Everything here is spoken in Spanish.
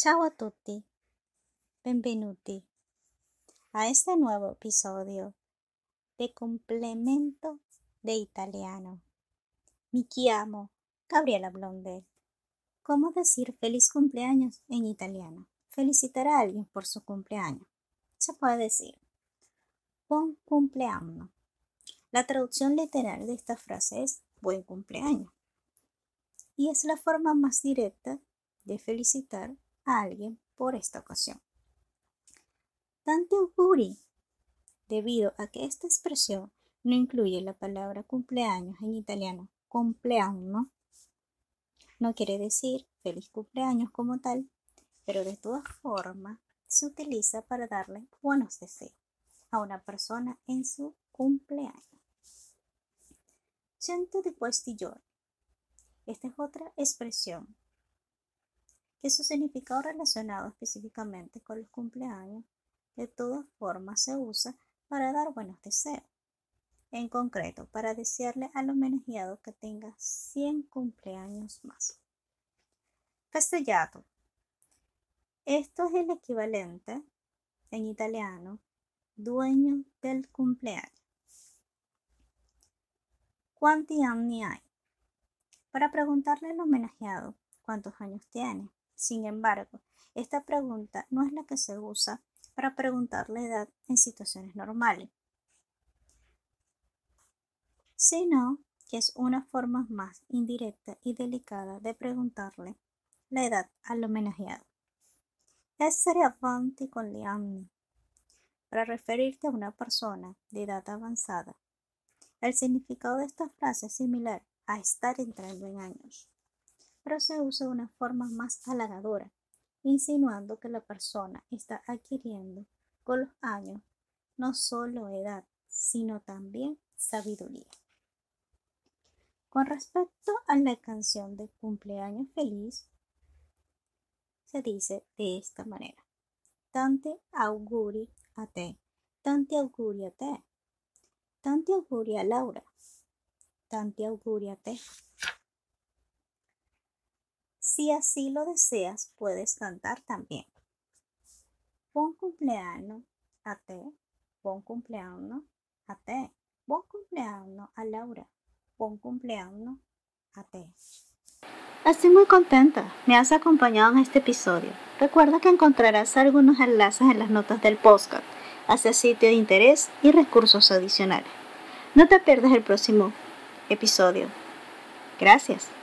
Ciao a tutti, benvenuti a este nuevo episodio de Complemento de Italiano. Mi chiamo Gabriela Blonde. ¿Cómo decir feliz cumpleaños en italiano? Felicitar a alguien por su cumpleaños. Se puede decir Buon cumpleaños. La traducción literal de esta frase es buen cumpleaños. Y es la forma más directa de felicitar alguien por esta ocasión. Tanti auguri, debido a que esta expresión no incluye la palabra cumpleaños en italiano, cumpleaños, no quiere decir feliz cumpleaños como tal, pero de todas formas se utiliza para darle buenos deseos a una persona en su cumpleaños. Cento de questi Esta es otra expresión que su significado relacionado específicamente con los cumpleaños de todas formas se usa para dar buenos deseos. En concreto, para desearle al homenajeado que tenga 100 cumpleaños más. Festellato. Esto es el equivalente en italiano dueño del cumpleaños. ¿Cuántos años hay? Para preguntarle al homenajeado cuántos años tiene. Sin embargo, esta pregunta no es la que se usa para preguntar la edad en situaciones normales, sino que es una forma más indirecta y delicada de preguntarle la edad al homenajeado. Essere avanti con gli anni. Para referirte a una persona de edad avanzada. El significado de esta frase es similar a estar entrando en años pero se usa de una forma más halagadora, insinuando que la persona está adquiriendo con los años no solo edad, sino también sabiduría. Con respecto a la canción de cumpleaños feliz, se dice de esta manera. Tante auguri a te, tante auguri a te, tante auguri a Laura, tante auguri a te. Si así lo deseas, puedes cantar también. Buen cumpleaños a te, buen cumpleaños a te, buen cumpleaños a Laura, buen cumpleaños a te. Estoy muy contenta, me has acompañado en este episodio. Recuerda que encontrarás algunos enlaces en las notas del podcast hacia sitio de interés y recursos adicionales. No te pierdas el próximo episodio. Gracias.